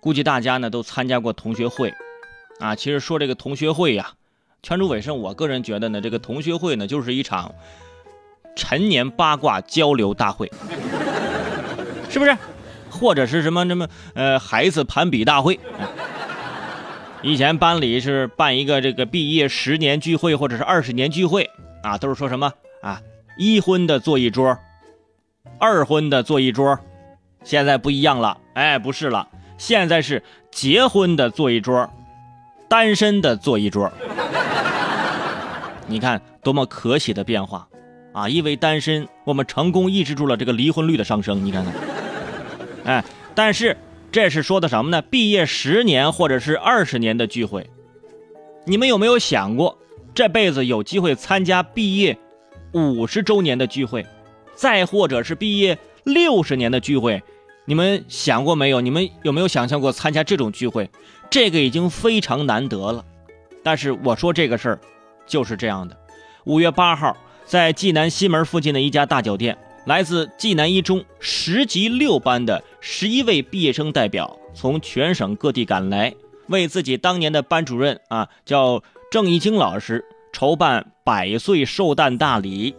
估计大家呢都参加过同学会，啊，其实说这个同学会呀，圈主尾声，我个人觉得呢，这个同学会呢就是一场陈年八卦交流大会，是不是？或者是什么什么呃孩子攀比大会。以前班里是办一个这个毕业十年聚会或者是二十年聚会啊，都是说什么？啊一婚的坐一桌，二婚的坐一桌，现在不一样了，哎，不是了，现在是结婚的坐一桌，单身的坐一桌。你看多么可喜的变化啊！因为单身，我们成功抑制住了这个离婚率的上升。你看看，哎，但是。这是说的什么呢？毕业十年或者是二十年的聚会，你们有没有想过，这辈子有机会参加毕业五十周年的聚会，再或者是毕业六十年的聚会？你们想过没有？你们有没有想象过参加这种聚会？这个已经非常难得了。但是我说这个事儿，就是这样的。五月八号，在济南西门附近的一家大酒店。来自济南一中十级六班的十一位毕业生代表，从全省各地赶来，为自己当年的班主任啊，叫郑义清老师筹办百岁寿诞大礼。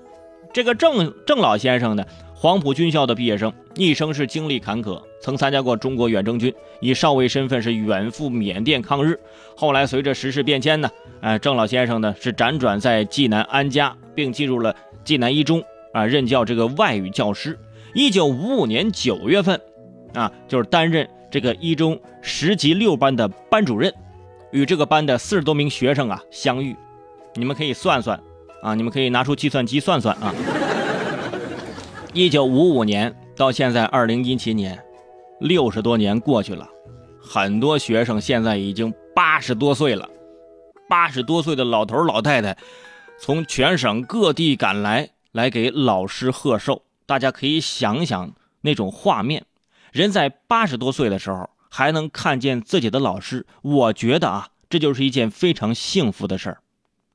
这个郑郑老先生呢，黄埔军校的毕业生，一生是经历坎坷，曾参加过中国远征军，以少尉身份是远赴缅甸抗日。后来随着时事变迁呢，呃，郑老先生呢是辗转在济南安家，并进入了济南一中。啊，任教这个外语教师。一九五五年九月份，啊，就是担任这个一中十级六班的班主任，与这个班的四十多名学生啊相遇。你们可以算算，啊，你们可以拿出计算机算算啊。一九五五年到现在二零一七年，六十多年过去了，很多学生现在已经八十多岁了，八十多岁的老头老太太，从全省各地赶来。来给老师贺寿，大家可以想想那种画面。人在八十多岁的时候还能看见自己的老师，我觉得啊，这就是一件非常幸福的事儿。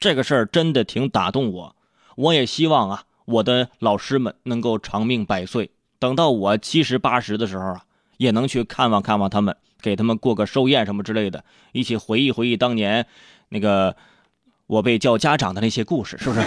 这个事儿真的挺打动我。我也希望啊，我的老师们能够长命百岁，等到我七十八十的时候啊，也能去看望看望他们，给他们过个寿宴什么之类的，一起回忆回忆当年那个我被叫家长的那些故事，是不是？